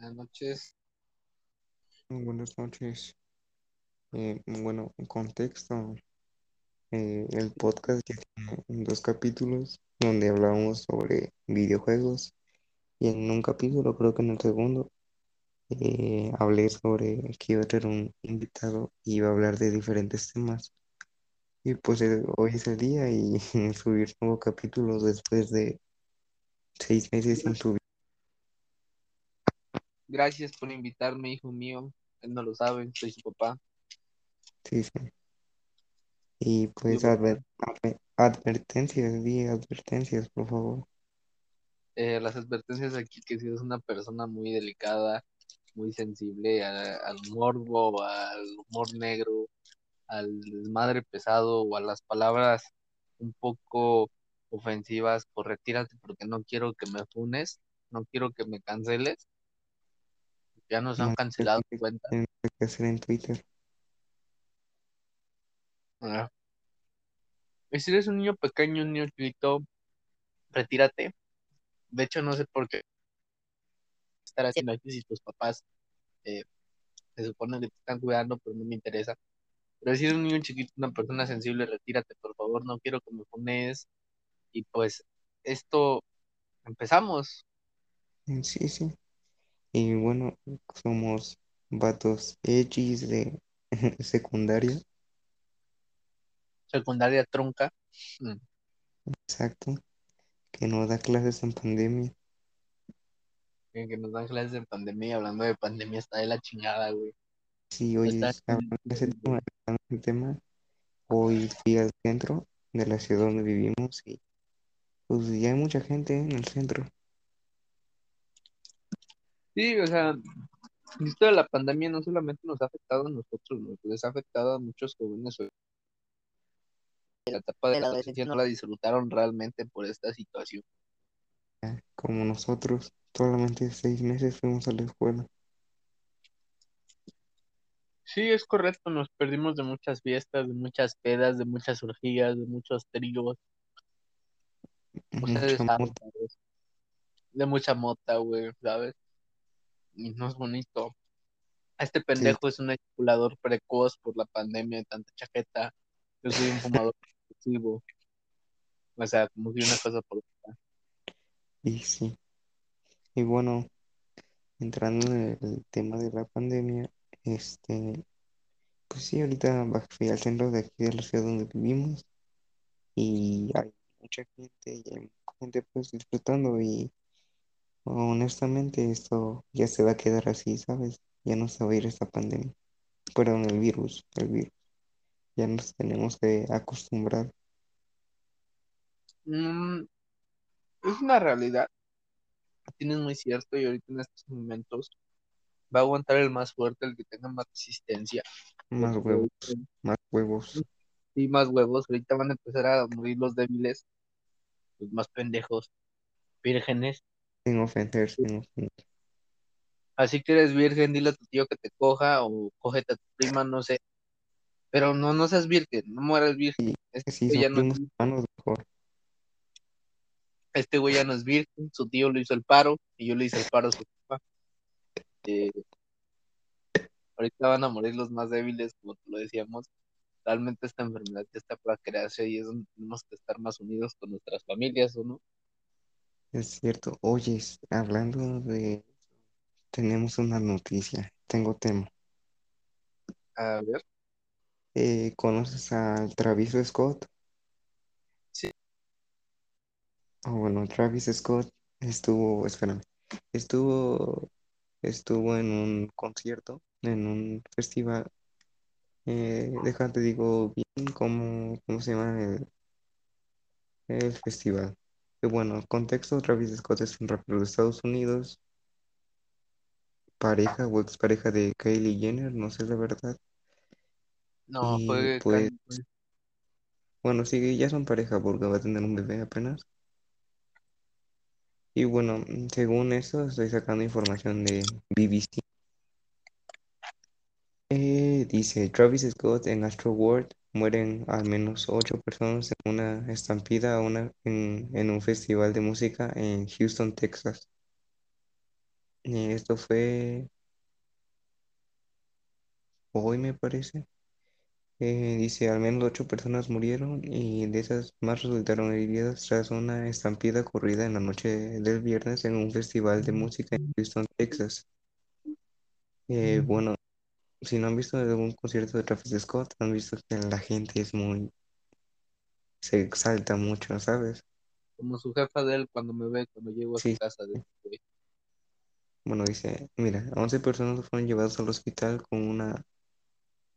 Buenas noches. Buenas noches. Eh, bueno, en contexto, eh, el podcast ya tiene dos capítulos donde hablábamos sobre videojuegos y en un capítulo, creo que en el segundo, eh, hablé sobre que iba a tener un invitado y iba a hablar de diferentes temas. Y pues eh, hoy es el día y subir nuevos capítulos después de seis meses sin subir. Gracias por invitarme, hijo mío. Él no lo sabe, soy su papá. Sí, sí. Y pues Digo, adver- adver- advertencias, di advertencias, por favor. eh, las advertencias aquí que si es una persona muy delicada, muy sensible a- al morbo, al humor negro, al desmadre pesado o a las palabras un poco ofensivas, pues retírate porque no quiero que me funes, no quiero que me canceles. Ya nos han Más cancelado que- cuenta. que que hacer en Twitter. Ah. Y si eres un niño pequeño, un niño chiquito, retírate. De hecho, no sé por qué estar haciendo aquí si tus papás eh, se supone que te están cuidando, pero no me interesa. Pero si eres un niño chiquito, una persona sensible, retírate, por favor, no quiero que me pones. Y pues, esto, empezamos. Sí, sí. Y bueno, somos vatos edgys de secundaria, Secundaria trunca. Mm. exacto, que no da clases en pandemia. Que que nos dan clases de pandemia, hablando de pandemia, está de la chingada, güey. Sí, hoy Está- es- hablando de ese tema, de tema, hoy fui al centro de la ciudad donde vivimos y pues ya hay mucha gente en el centro. Sí, o sea, esto de la pandemia no solamente nos ha afectado a nosotros, nos les ha afectado a muchos jóvenes. La etapa de la adolescencia no la disfrutaron realmente por esta situación. Como nosotros, solamente seis meses fuimos a la escuela. Sí, es correcto, nos perdimos de muchas fiestas, de muchas pedas, de muchas orgías, de muchos tríos. Ustedes Mucha. De mucha mota, güey, ¿sabes? Y no es bonito. Este pendejo es un ejaculador precoz por la pandemia de tanta chaqueta. Yo soy un fumador compulsivo. O sea, como si una cosa por otra. Y sí. Y bueno, entrando en el tema de la pandemia, este, pues sí, ahorita fui al centro de aquí de la ciudad donde vivimos y hay mucha gente y hay mucha gente pues disfrutando y honestamente esto ya se va a quedar así, ¿sabes? Ya no se va a ir esta pandemia. Perdón, el virus, el virus. Ya nos tenemos que acostumbrar. Mm, es una realidad. Tienes muy cierto y ahorita en estos momentos va a aguantar el más fuerte, el que tenga más resistencia. Más Porque huevos, ahorita- más huevos. Sí, más huevos. Ahorita van a empezar a morir los débiles, los más pendejos, vírgenes. Sin ofender, sin ofender. Así que eres virgen, dile a tu tío que te coja o cógete a tu prima, no sé. Pero no, no seas virgen, no mueras virgen. Este güey ya no es primos hermanos, mejor. este güey ya no es virgen, su tío lo hizo el paro y yo le hice el paro a su papá. Eh, ahorita van a morir los más débiles, como te lo decíamos. Realmente esta enfermedad ya está para crearse y es donde tenemos que estar más unidos con nuestras familias, ¿o no? Es cierto. Oye, hablando de... Tenemos una noticia. Tengo tema. A ver, Eh, ¿conoces al Travis Scott? Sí. Ah, bueno, Travis Scott estuvo, espérame, estuvo, estuvo en un concierto, en un festival. Eh, déjate digo bien cómo, cómo se llama el, el festival. Que bueno, contexto, Travis Scott es un rapero de Estados Unidos, pareja o expareja de Kylie Jenner, no sé la verdad. no, Y fue pues, bueno, sí, ya son pareja porque va a tener un bebé apenas. Y bueno, según eso, estoy sacando información de BBC. Eh, dice, Travis Scott en Astro World mueren al menos ocho personas en una estampida una, en, en un festival de música en Houston, Texas. Y esto fue hoy, me parece. Eh, dice, al menos ocho personas murieron y de esas más resultaron heridas tras una estampida ocurrida en la noche del viernes en un festival de música en Houston, Texas. Eh, bueno, si no han visto algún concierto de Travis Scott, han visto que la gente es muy... se exalta mucho, ¿sabes? Como su jefa de él cuando me ve, cuando llego a su casa. De, güey, bueno, dice, mira, 11 personas fueron llevadas al hospital con una...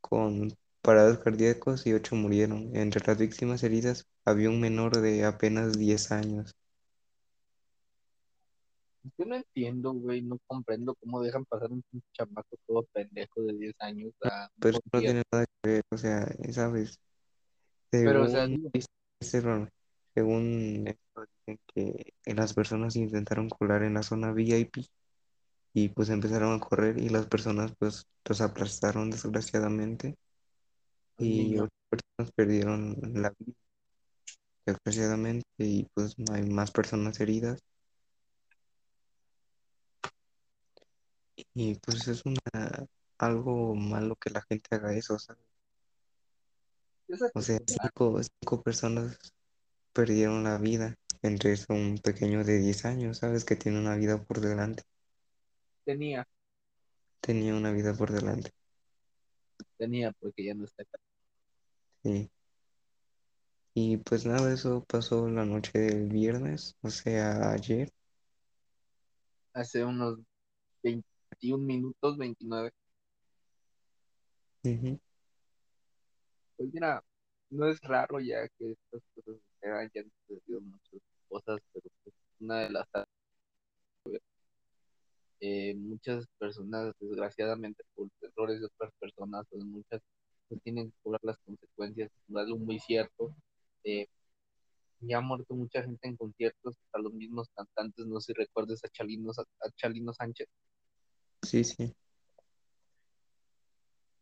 con parados cardíacos y ocho murieron. Entre las víctimas heridas había un menor de apenas 10 años. Yo no entiendo, güey, no comprendo cómo dejan pasar un chamaco todo pendejo de 10 años a Pero no tiene nada que ver, o sea, ¿sabes? Pero, o sea, Según, según según esto, dicen que las personas intentaron colar en la zona VIP y pues empezaron a correr y las personas pues los aplastaron desgraciadamente y otras personas perdieron la vida desgraciadamente y pues no hay más personas heridas y pues es una algo malo que la gente haga eso, ¿sabes? es O sea, cinco, cinco personas perdieron la vida, entre eso un pequeño de 10 años, ¿sabes? Que tiene una vida por delante, Tenía, tenía una vida por delante, tenía, porque ya no está acá. sí. Y pues nada, eso pasó la noche del viernes, o sea, ayer. Hace unos 21 minutos, 29. Ujú. Pues mira, no es raro ya que estas cosas sucedan, ya han sucedido muchas cosas, pero pues, una de las eh, muchas personas, desgraciadamente, por errores de otras personas, pues muchas pues, tienen que cobrar las consecuencias, es algo muy cierto. Eh, ya ha muerto mucha gente en conciertos, hasta los mismos cantantes, no sé si recuerdes a Chalino, a Chalino Sánchez, Sí, sí,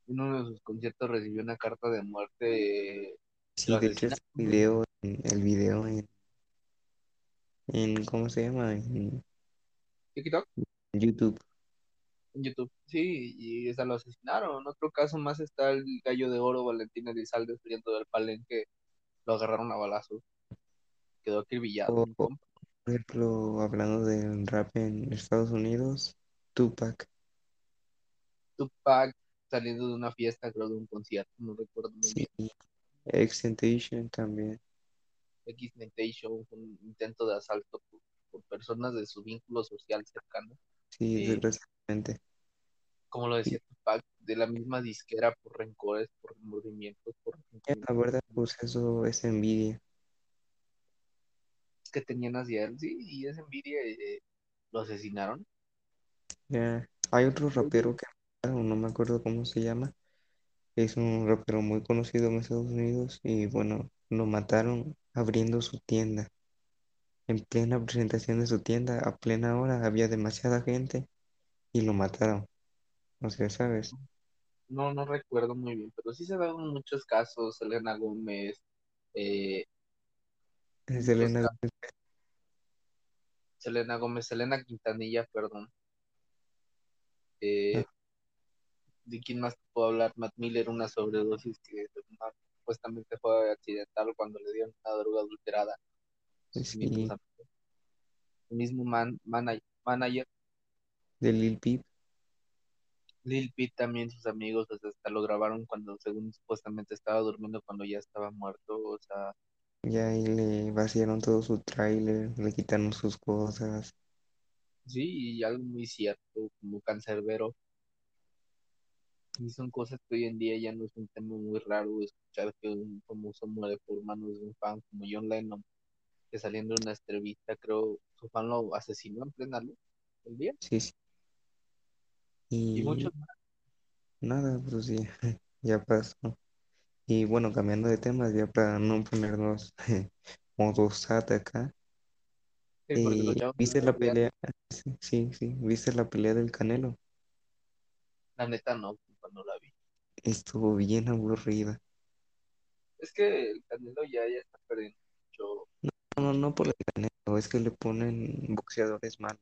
en uno de sus conciertos recibió una carta de muerte, eh, sí, de hecho asesinaron, este video, en- el video en, en, ¿cómo se llama? En TikTok, YouTube. en YouTube, sí, y esa lo asesinaron. En otro caso más está el gallo de oro Valentín Elizalde saliendo del palenque, lo agarraron a balazos, quedó acribillado, por ejemplo, hablando del rap en Estados Unidos, Tupac, Tupac saliendo de una fiesta, creo de un concierto, no recuerdo muy sí, bien. Extentation también, X-Mentation un intento de asalto por, por personas de su vínculo social cercano. sí, Eh, desgraciadamente. como lo decía Tupac, de la misma disquera por rencores, por remordimientos, por la verdad, pues eso es envidia. que tenían hacia él, sí, y esa envidia eh, lo asesinaron. Ya, hay otro rapero que no me acuerdo cómo se llama, es un rapero muy conocido en Estados Unidos y bueno, lo mataron abriendo su tienda. En plena presentación de su tienda, a plena hora, había demasiada gente y lo mataron. O sea, ¿sabes? no, no recuerdo muy bien, pero sí se dan muchos casos, Selena Gómez, eh, Selena, casos, Selena Gómez, Selena Quintanilla, perdón, ah, eh, ¿de quién más te puedo hablar? Matt Miller, una sobredosis que una- supuestamente fue accidental cuando le dieron una droga adulterada. Sí, amigos. El mismo man, mana- manager, de Lil Peep, Lil Peep también, sus amigos, o sea, hasta lo grabaron cuando según supuestamente estaba durmiendo cuando ya estaba muerto, o sea, ya ahí le vaciaron todo su tráiler, le quitaron sus cosas. sí, y algo muy cierto, como cancerbero, y son cosas que hoy en día ya no es un tema muy raro escuchar que un famoso muere por manos de un fan como John Lennon, que saliendo de una entrevista, creo, su fan lo asesinó en plena luz del día, Sí, sí. y Y muchos más, nada, pues sí, ya pasó. Y bueno, cambiando de temas, ya para no ponernos modo SAT acá. sí, Eh, ¿viste la pelea? Sí, sí, sí, ¿viste la pelea del Canelo? la neta no. Estuvo bien aburrida. Es que el Canelo ya, ya está perdiendo mucho No, no, no por el Canelo, es que le ponen boxeadores malos.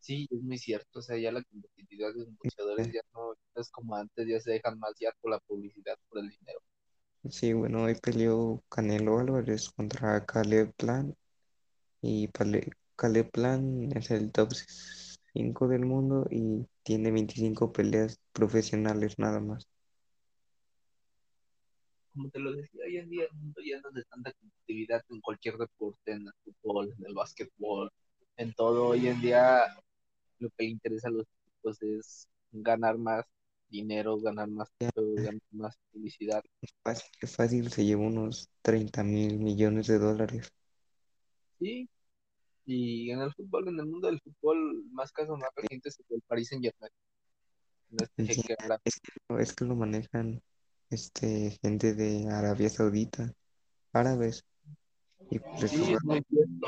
Sí, es muy cierto, o sea, ya la competitividad de los boxeadores ya no es como antes, ya se dejan más ya por la publicidad, por el dinero. Sí, bueno, hoy peleó Canelo Álvarez contra Caleb Plan y Caleb Plan es el top 5 del mundo y tiene 25 peleas profesionales nada más. Como te lo decía, hoy en día el mundo ya no es de tanta competitividad en cualquier deporte, en el fútbol, en el básquetbol, en todo. Hoy en día lo que le interesa a los chicos es ganar más dinero, ganar más trofeos, ganar más publicidad. Fácil, fácil se llevó unos 30 mil millones de dólares. Sí, y en el fútbol, en el mundo del fútbol, más casos más recientes es el Paris Saint-Germain. Sí, es que, lo- es que lo manejan este, gente de Arabia Saudita, árabes, y Sí, es muy cierto.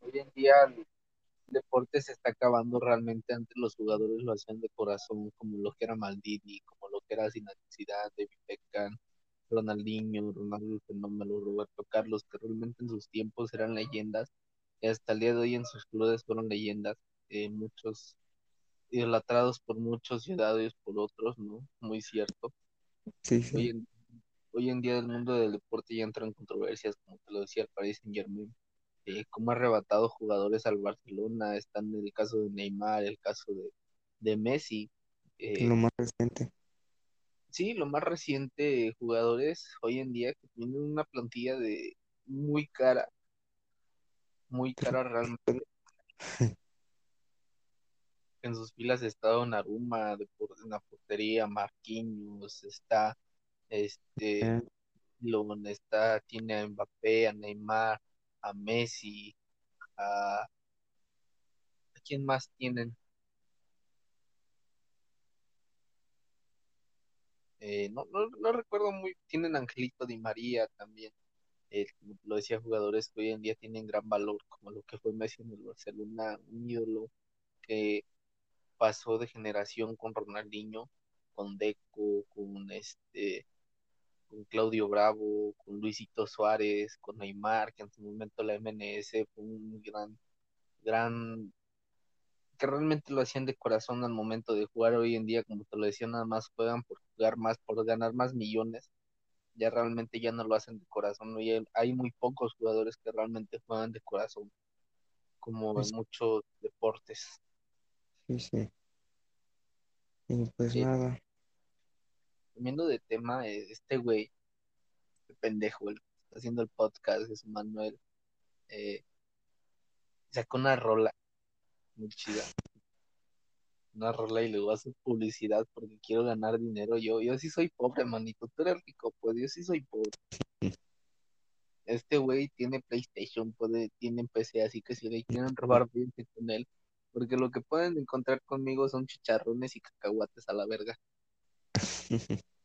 Hoy en día el deporte se está acabando realmente. Antes los jugadores lo hacían de corazón, como lo que era Maldini, como lo que era Zidane, David Beckham, Ronaldinho, Ronaldo el Fenómeno, Roberto Carlos, que realmente en sus tiempos eran leyendas y hasta el día de hoy en sus clubes fueron leyendas. eh, muchos idolatrados por muchos y odiados por otros, ¿no? Muy cierto. sí, Hoy sí, en, hoy en día el mundo del deporte ya entra en controversias, como te lo decía el Paris Saint-Germain eh, cómo ha arrebatado jugadores al Barcelona, están en el caso de Neymar, el caso de, de Messi. Eh, lo más reciente. sí, lo más reciente, jugadores hoy en día que tienen una plantilla de muy cara, muy cara realmente. En sus filas está Donnarumma, de por- en la portería, Marquinhos, está este, ya, Lon, está, tiene a Mbappé, a Neymar, a Messi, a, ¿a quién más tienen? Eh, no, no, no recuerdo muy, tienen Angelito Di María también, eh, lo decía, jugadores que hoy en día tienen gran valor, como lo que fue Messi en el Barcelona, un ídolo que pasó de generación con Ronaldinho, con Deco, con este, con Claudio Bravo, con Luisito Suárez, con Neymar, que en su momento la MNS fue un gran, gran, que realmente lo hacían de corazón al momento de jugar hoy en día, como te lo decía, nada más juegan por jugar más, por ganar más millones ya realmente ya no lo hacen de corazón, ¿no? Y hay, hay muy pocos jugadores que realmente juegan de corazón, como en pues, muchos deportes. Sí, sí. Y pues Eh, nada, cambiando de tema, eh, este güey, este pendejo, el que está haciendo el podcast, es Manuel, eh, sacó una rola muy chida, una rola y luego hace publicidad porque quiero ganar dinero. Yo, yo sí soy pobre, manito, tú eres rico, pues yo sí soy pobre. Este güey tiene PlayStation, puede, tiene PC, así que si le quieren robar, váyanse con él. Porque lo que pueden encontrar conmigo son chicharrones y cacahuates a la verga.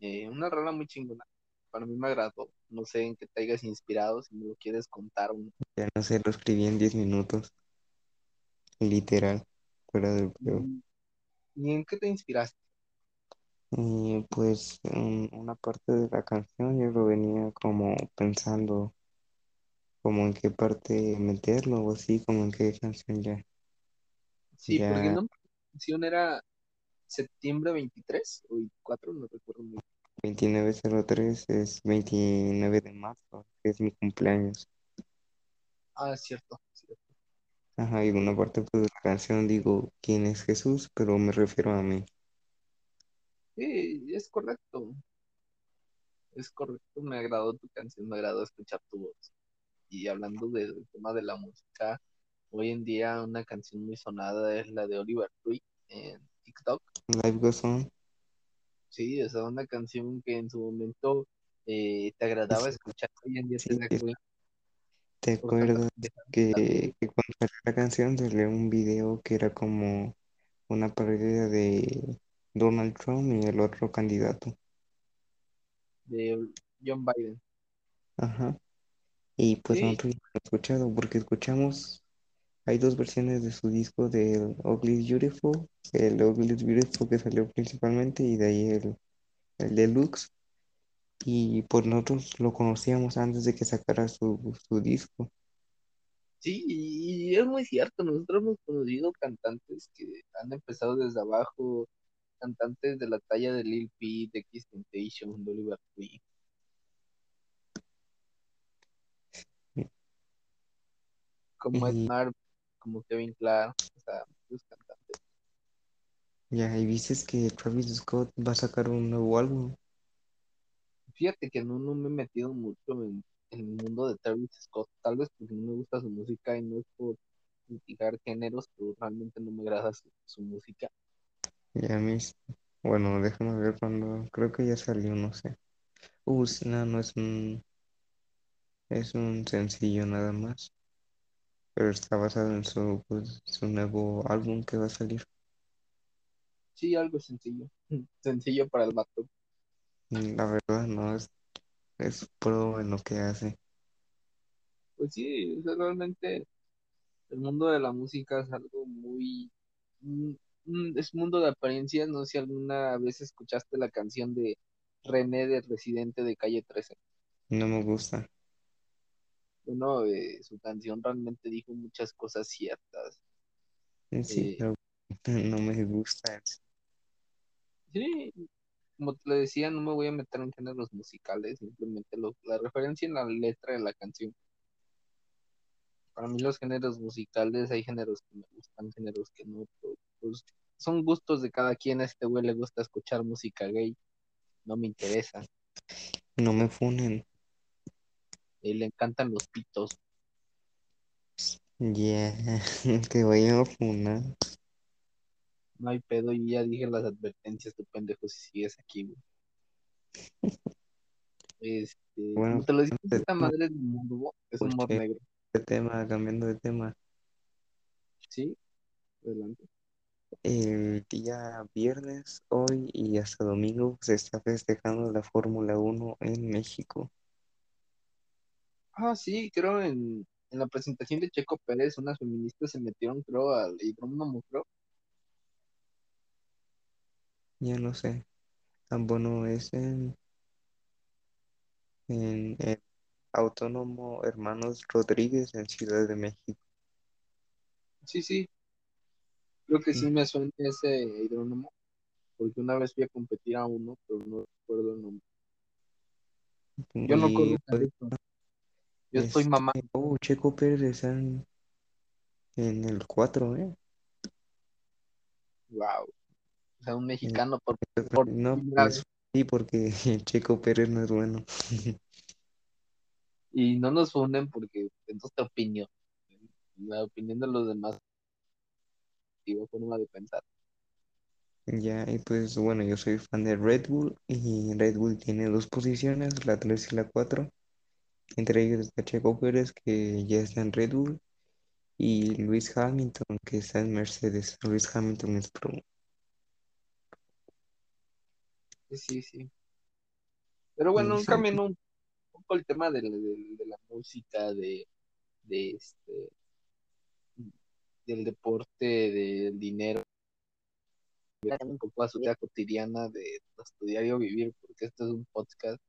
Eh, una rola muy chingona. Para mí me agradó. No sé en qué te hayas inspirado, si me lo quieres contar. un- ya no sé, lo escribí en 10 minutos, literal, fuera del juego. ¿Y y en qué te inspiraste? Y pues en una parte de la canción yo lo venía como pensando como en qué parte meterlo o así, como en qué canción ya, Sí, porque no, la canción era septiembre 23 o 24, no recuerdo muy bien. 2903 es 29 de marzo, que es mi cumpleaños. Ah, es cierto, cierto. Ajá, y una parte pues, de la canción digo quién es Jesús, pero me refiero a mí. Sí, es correcto. Es correcto. Me agradó tu canción, me agradó escuchar tu voz. Y hablando del tema de la música, hoy en día una canción muy sonada es la de Oliver Tree en TikTok. Life Goes On, Sí, o sea, una canción que en su momento eh, te agradaba sí, escuchar, hoy en día te da ¿te acuerdas que, que cuando salió la canción salió un video que era como una parodia de Donald Trump y el otro candidato? de John Biden. Ajá. Y pues Sí, nosotros lo hemos escuchado, porque escuchamos, hay dos versiones de su disco del Ugly Beautiful, el Ugly Beautiful que salió principalmente y de ahí el, el Deluxe, y pues nosotros lo conocíamos antes de que sacara su, su disco, Sí, y es muy cierto, nosotros hemos conocido cantantes que han empezado desde abajo, cantantes de la talla de Lil Peep, de Kiss Temptation, de Oliver Queen. Como Ed Y Mar, como Kevin Clark, o sea, muchos cantantes. ya, y viste que Travis Scott va a sacar un nuevo álbum. Fíjate que no, no me he metido mucho en, en el mundo de Travis Scott, tal vez porque no me gusta su música y no es por criticar géneros, pero realmente no me agrada su, su música. Ya mis, bueno, déjame ver cuando, creo que ya salió, no sé. Uh, no, no es un, es un sencillo nada más, pero está basado en su, pues, su nuevo álbum que va a salir. Sí, algo sencillo, sencillo para el vato. Mm, La verdad, no, es, es pro en lo que hace. Pues sí, o sea, realmente el mundo de la música es algo muy, mm, mm, es un mundo de apariencias, no sé si alguna vez escuchaste la canción de René de Residente de Calle 13. No me gusta. Eh, su canción realmente dijo muchas cosas ciertas. Sí, Eh, no me gusta. sí, como te decía, no me voy a meter en géneros musicales, simplemente lo- la referencia en la letra de la canción. Para mí los géneros musicales, hay géneros que me gustan, géneros que no, pero, pues, son gustos de cada quien. A este güey le gusta escuchar música gay, no me interesa. No me funen. Eh, le encantan los pitos, Ya, que vayan a funar. no hay pedo, y ya dije las advertencias, tu pendejo, si sigues aquí, güey. Este, Bueno, como te lo dije, de esta madre es humor, es humor porque negro, de tema, cambiando de tema. ¿sí? Adelante. El día viernes, hoy y hasta domingo se está festejando la Fórmula 1 en México. Ah, sí, creo en, en la presentación de Checo Pérez, unas feministas se metieron, creo, al hidrónomo, creo. Ya no sé. Tan bueno es en, en el Autónomo Hermanos Rodríguez en Ciudad de México. Sí, sí, creo que sí me suena ese hidrónomo, porque una vez fui a competir a uno, pero no recuerdo el nombre. Yo no corro pues, yo estoy este, mamá. oh, Checo Pérez está en, en el 4, ¿eh? Wow. O sea, un mexicano por, por No, primera pues sí, porque Checo Pérez no es bueno. Y no nos funden porque es nuestra opinión. La opinión de los demás digo, forma de pensar. Ya, y pues bueno, yo soy fan de Red Bull y Red Bull tiene dos posiciones, la 3 y la 4. Entre ellos está Checo Pérez, que ya está en Red Bull, y Luis Hamilton, que está en Mercedes. Luis Hamilton es pro. Sí, sí. Pero Y bueno, sí, cambiando un poco el tema de, la- de- de la música, de, de este, del deporte, del dinero, un poco a su vida cotidiana de nuestro diario vivir, porque este es un podcast,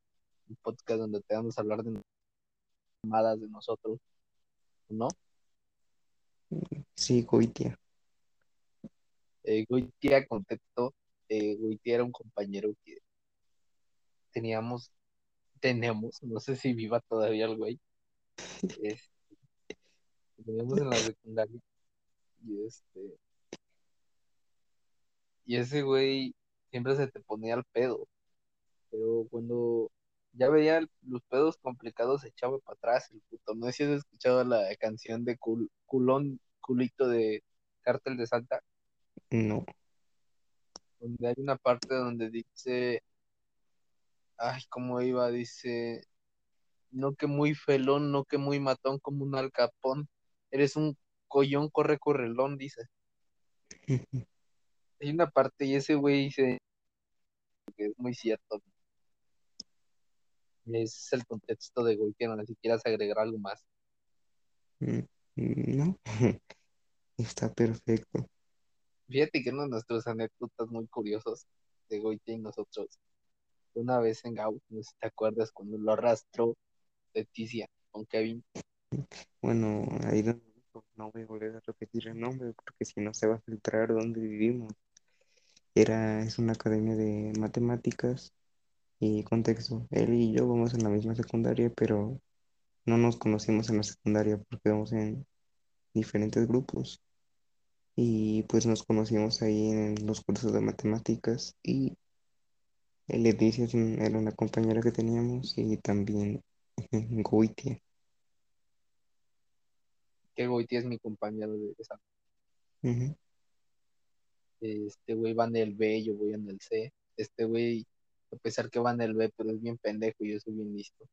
un podcast donde te vamos a hablar de mamadas de nosotros, ¿no? sí, Goitia. Eh, Goitia, contexto, eh, Goitia era un compañero que teníamos, tenemos, no sé si viva todavía el güey, es- que teníamos en la secundaria, y este, y ese güey siempre se te ponía al pedo, pero cuando ya veía el- los pedos complicados se echaba para atrás el puto, no sé si has escuchado la canción de Cul- Culón, Culito de Cártel de Santa, No. donde hay una parte donde dice, ay, ¿cómo iba? Dice no que muy felón, no que muy matón como un alcapón. Eres un collón, corre, correlón, dice. Hay una parte y ese güey dice que es muy cierto. Ese es el contexto de güey que no si quieras agregar algo más. Mm, No. Está perfecto. Fíjate que una de nuestras anécdotas muy curiosos de Goite y nosotros, una vez en Gau, no sé si te acuerdas, cuando lo arrastró Leticia con Kevin. Bueno, ahí donde no voy a volver a repetir el nombre porque si no se va a filtrar dónde vivimos. Era, es una academia de matemáticas y contexto. Él y yo vamos en la misma secundaria, pero no nos conocimos en la secundaria porque vamos en diferentes grupos. Y pues nos conocimos ahí en los cursos de matemáticas y Leticia era una compañera que teníamos y también Goitia. Que Goiti es mi compañero de esa. Este güey va en el B, yo voy en el C. Este güey, a pesar que va en el B, pero es bien pendejo y yo soy bien listo.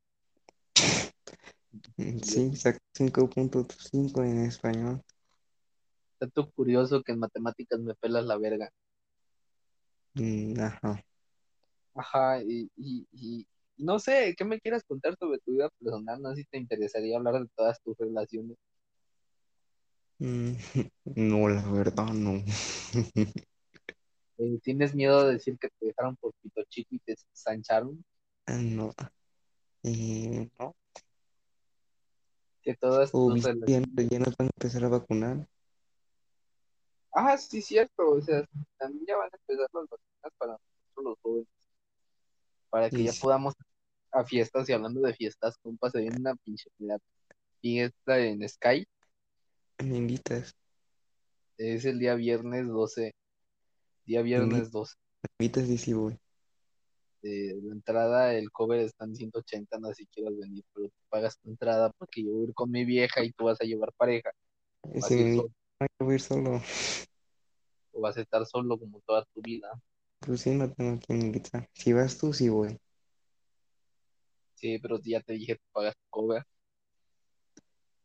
Yo, Sí, sacó 5.5 en español. dato curioso que en matemáticas me pelas la verga. Mm, Ajá. Ajá, y y no sé, ¿qué me quieras contar sobre tu vida personal? No sé si te interesaría hablar de todas tus relaciones. Mm, No, la verdad no. Eh, ¿tienes miedo de decir que te dejaron por pito chico y te sancharon? No. Eh, no. Que todas O tus relaciones... ya nos van a empezar a vacunar. Ah, sí, cierto, o sea, también ya van a empezar las vacunas para nosotros los jóvenes, para que ya podamos a fiestas y hablando de fiestas, compa, se viene una pinche fiesta en Sky, me invitas, es el día viernes 12, día viernes 12. me invitas y si voy. Eh, la entrada, el cover está en 180, no sé si quieras venir, pero tú pagas tu entrada porque yo voy a ir con mi vieja y tú vas a llevar pareja, vas Si a me ir invitas, solo, no voy a ir solo. o vas a estar solo como toda tu vida. Pues sí, no tengo quien invitar. Si vas tú, sí voy. Sí, pero ya te dije, tú pagas tu cover.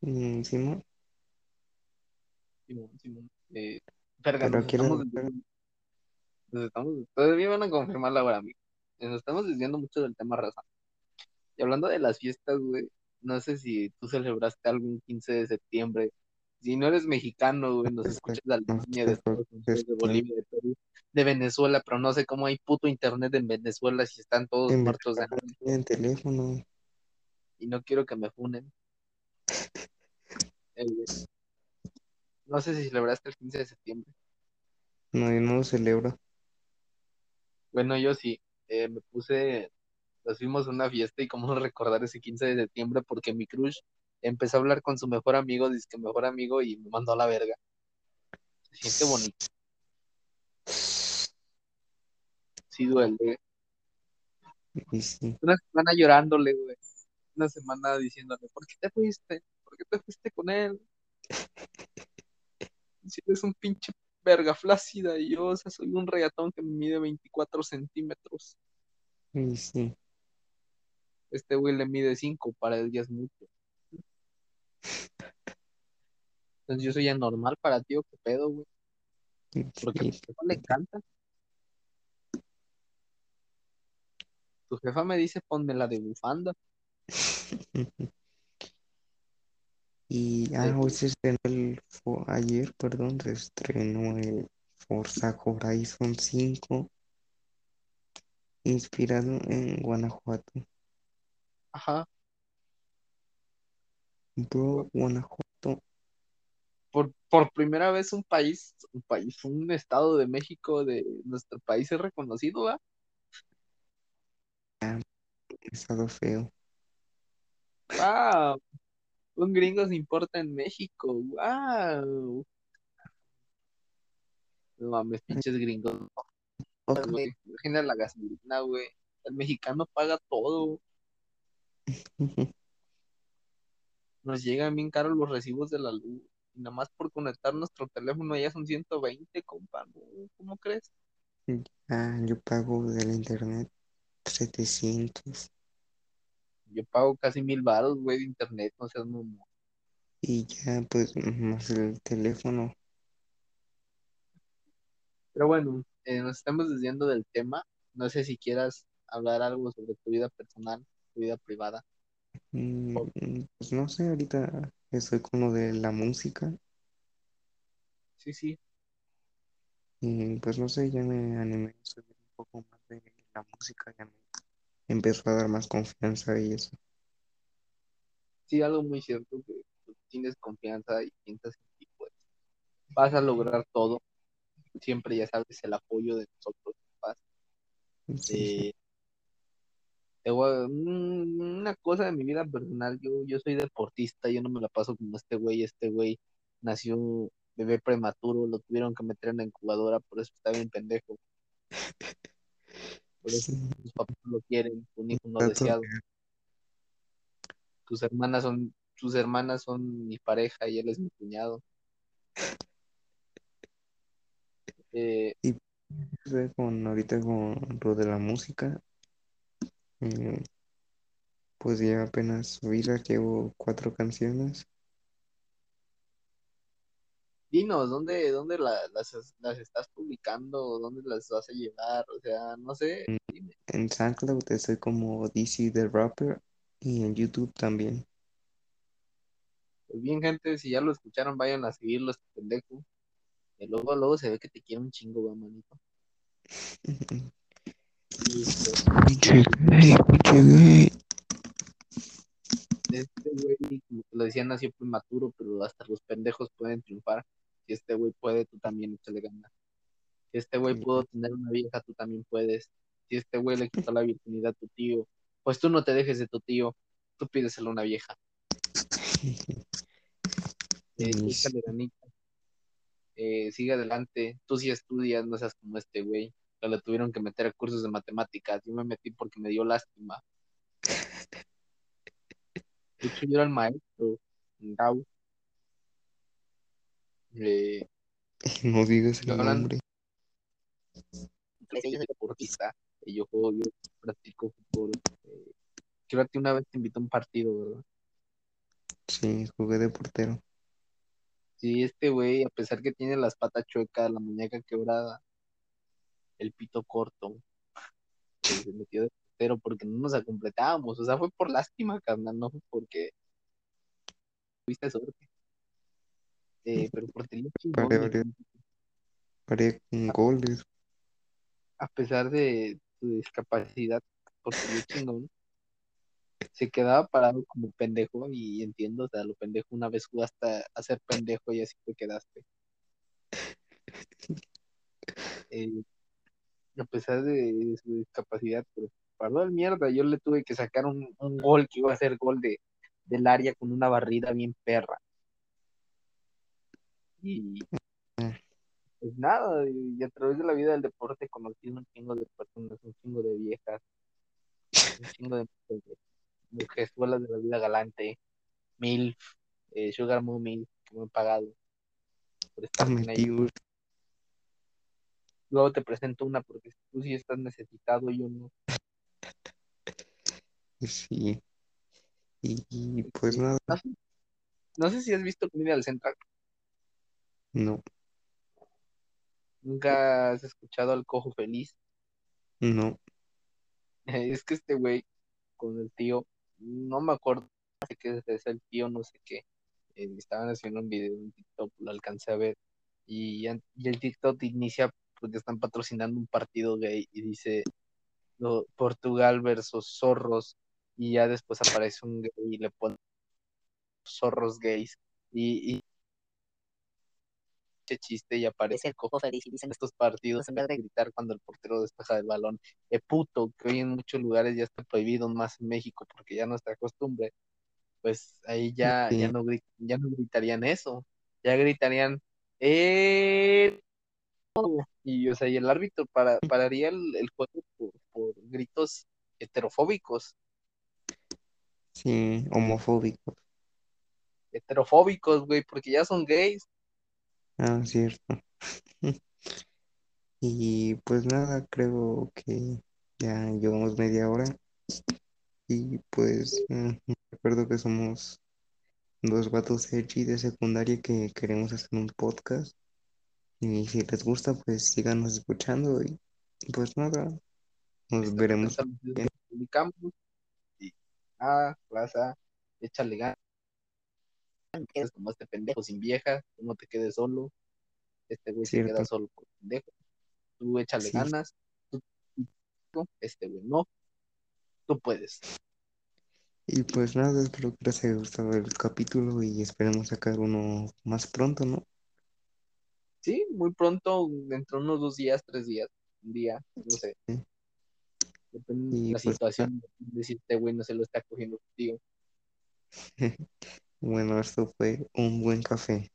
Mm, Simón, Simón, Simón. Eh, verga, pero estamos desviando, nos estamos, todavía van a confirmar la hora, amigo. Nos estamos desviando mucho del tema raza. Y hablando de las fiestas, güey, no sé si tú celebraste algún 15 de septiembre. Si no eres mexicano, güey, nos escuchas de Alemania, de Estados Unidos, de Bolivia, de Perú, de Venezuela, pero no sé cómo hay puto internet en Venezuela si están todos en muertos de hambre tienen teléfono. y no quiero que me funen. Eh, no sé si celebraste el 15 de septiembre. No, yo no lo celebro. Bueno, yo sí, eh, me puse, nos fuimos a una fiesta y cómo no recordar ese 15 de septiembre porque mi crush empezó a hablar con su mejor amigo, dice que mejor amigo y me mandó a la verga. Se siente bonito, sí duele. Sí, Una semana llorándole, güey. Una semana diciéndole, ¿por qué te fuiste? ¿Por qué te fuiste con él? Si eres un pinche verga flácida y yo, o sea, soy un regatón que me mide 24 centímetros. sí. Este güey le mide 5, para él ya es mucho. Entonces yo soy anormal para ti, ¿o qué pedo, güey? Porque a tu jefa le encanta. Tu jefa me dice, ponme la de bufanda. Y ah, hoy se estrenó el ayer, perdón, se estrenó el Forza Horizon 5 inspirado en Guanajuato. ajá. Bro, Guanajuato. Por, por primera vez un país, un país, un estado de México de nuestro país es reconocido, ¿va? Estado feo. ¡Wow! Un gringo se importa en México. ¡Wow! No mames, pinches gringos. Imagina la gasolina, güey. El mexicano paga todo. Nos llegan bien caros los recibos de la luz. Y nada más por conectar nuestro teléfono ya son 120, compa. ¿no? ¿Cómo crees? Ah, yo pago del internet 700 Yo pago casi mil baros, güey, de internet. No seas mamón. y ya pues más el teléfono. Pero bueno, eh, nos estamos desviando del tema. No sé si quieras hablar algo sobre tu vida personal, tu vida privada. Mm, Pues no sé, ahorita estoy con lo de la música sí, sí. y pues no sé, ya me animé a subir un poco más de la música, ya me empezó a dar más confianza y eso. Sí, algo muy cierto que tú tienes confianza y piensas en vas a lograr todo. Siempre ya sabes el apoyo de nosotros. Sí, Eh, mm, una cosa de mi vida personal, yo, yo soy deportista, yo no me la paso como este güey, este güey nació bebé prematuro, lo tuvieron que meter en la incubadora, por eso está bien pendejo, por eso tus papás lo quieren, un hijo no deseado, tus hermanas son, sus hermanas son mi pareja y él es mi cuñado. Eh, Y con ahorita con lo de la música, eh, pues ya apenas subida, llevo cuatro canciones. Dinos, ¿dónde, dónde la- las, las estás publicando? ¿Dónde las vas a llevar? O sea, no sé, dime. en SoundCloud estoy como DC the Rapper y en YouTube también. Pues bien, gente, si ya lo escucharon, vayan a seguirlo, este pendejo. Y luego, luego se ve que te quiere un chingo, va, manito. Este, Pinche gay, pinche gay. este güey, como te lo decía, nació prematuro, pero hasta los pendejos pueden triunfar. Si este güey puede, tú también échale ganas. Si este güey pudo tener una vieja, tú también puedes. Si este güey le quitó la virginidad a tu tío, pues tú no te dejes de tu tío, tú pídeselo a una vieja. Eh, échale ganita, eh, sigue adelante. Tú sí estudias, no seas como este güey. Que le tuvieron que meter a cursos de matemáticas. Yo me metí porque me dio lástima. De hecho, yo era el maestro. Gau. Eh, No digas el hablando, nombre. yo soy deportista. eh, yo juego, yo practico fútbol. Eh, creo que una vez te invité a un partido, ¿verdad? Sí, jugué de portero. Sí, este güey, a pesar que tiene las patas chuecas, la muñeca quebrada, el pito corto, eh, se metió de portero porque no nos completábamos. O sea, fue por lástima, carnal, no fue porque tuviste suerte. Eh, pero portería Paré, compa. paré con goles. a pesar de su discapacidad, portería chingón. Se quedaba parado como pendejo y entiendo, o sea, lo pendejo una vez jugaste a ser pendejo y así te quedaste. Eh, a pesar de su discapacidad, pero paró al mierda. Yo le tuve que sacar un, un gol que iba a ser gol de, del área con una barrida bien perra. Y pues nada, y a través de la vida del deporte conocí un chingo de personas, un chingo de viejas, un chingo de, mujerzuelas de la vida galante, MILF, eh, Sugar Mummy, que me han pagado por estar ellos. Amateur. Luego te presento una porque tú sí estás necesitado, yo no. Sí. Y, y, pues nada, no, sé, no sé si has visto Comida del Central. No, Nunca has escuchado al Cojo Feliz. no. Es que este güey con el tío, no me acuerdo, qué es el tío, no sé qué. eh, estaban haciendo un video en TikTok, lo alcancé a ver. Y, an- y el TikTok inicia porque están patrocinando un partido gay y dice Portugal versus zorros. Y ya después aparece un gay y le pone zorros gays. Y, y chiste y aparece el cojo feliz y dicen estos partidos en vez de gritar cuando el portero despeja el balón, eh puto, que hoy en muchos lugares ya está prohibido más en México porque ya nuestra costumbre, pues ahí ya, ya no ya no gritarían eso, ya gritarían eh y o sea, y el árbitro para, pararía el, el juego por, por gritos heterofóbicos, sí, homofóbico. heterofóbicos, güey, porque ya son gays. Ah, cierto. Y pues nada, creo que ya llevamos media hora. Y pues mm, recuerdo que somos dos vatos edgy de secundaria que queremos hacer un podcast. Y si les gusta, pues síganos escuchando. Y pues nada, nos veremos. publicamos y ah, raza, échale ganas. Como este pendejo sin vieja, tú no te quedes solo, este güey se queda solo por pendejo, tú échale Sí. ganas, tú, este güey no, tú puedes. Y pues nada, espero que les haya gustado el capítulo y esperemos sacar uno más pronto, ¿no? Sí, muy pronto, dentro de unos dos días, tres días, un día, no sé. Sí. Depende de la pues situación, de si este güey no se lo está cogiendo contigo. bueno, esto fue un buen café.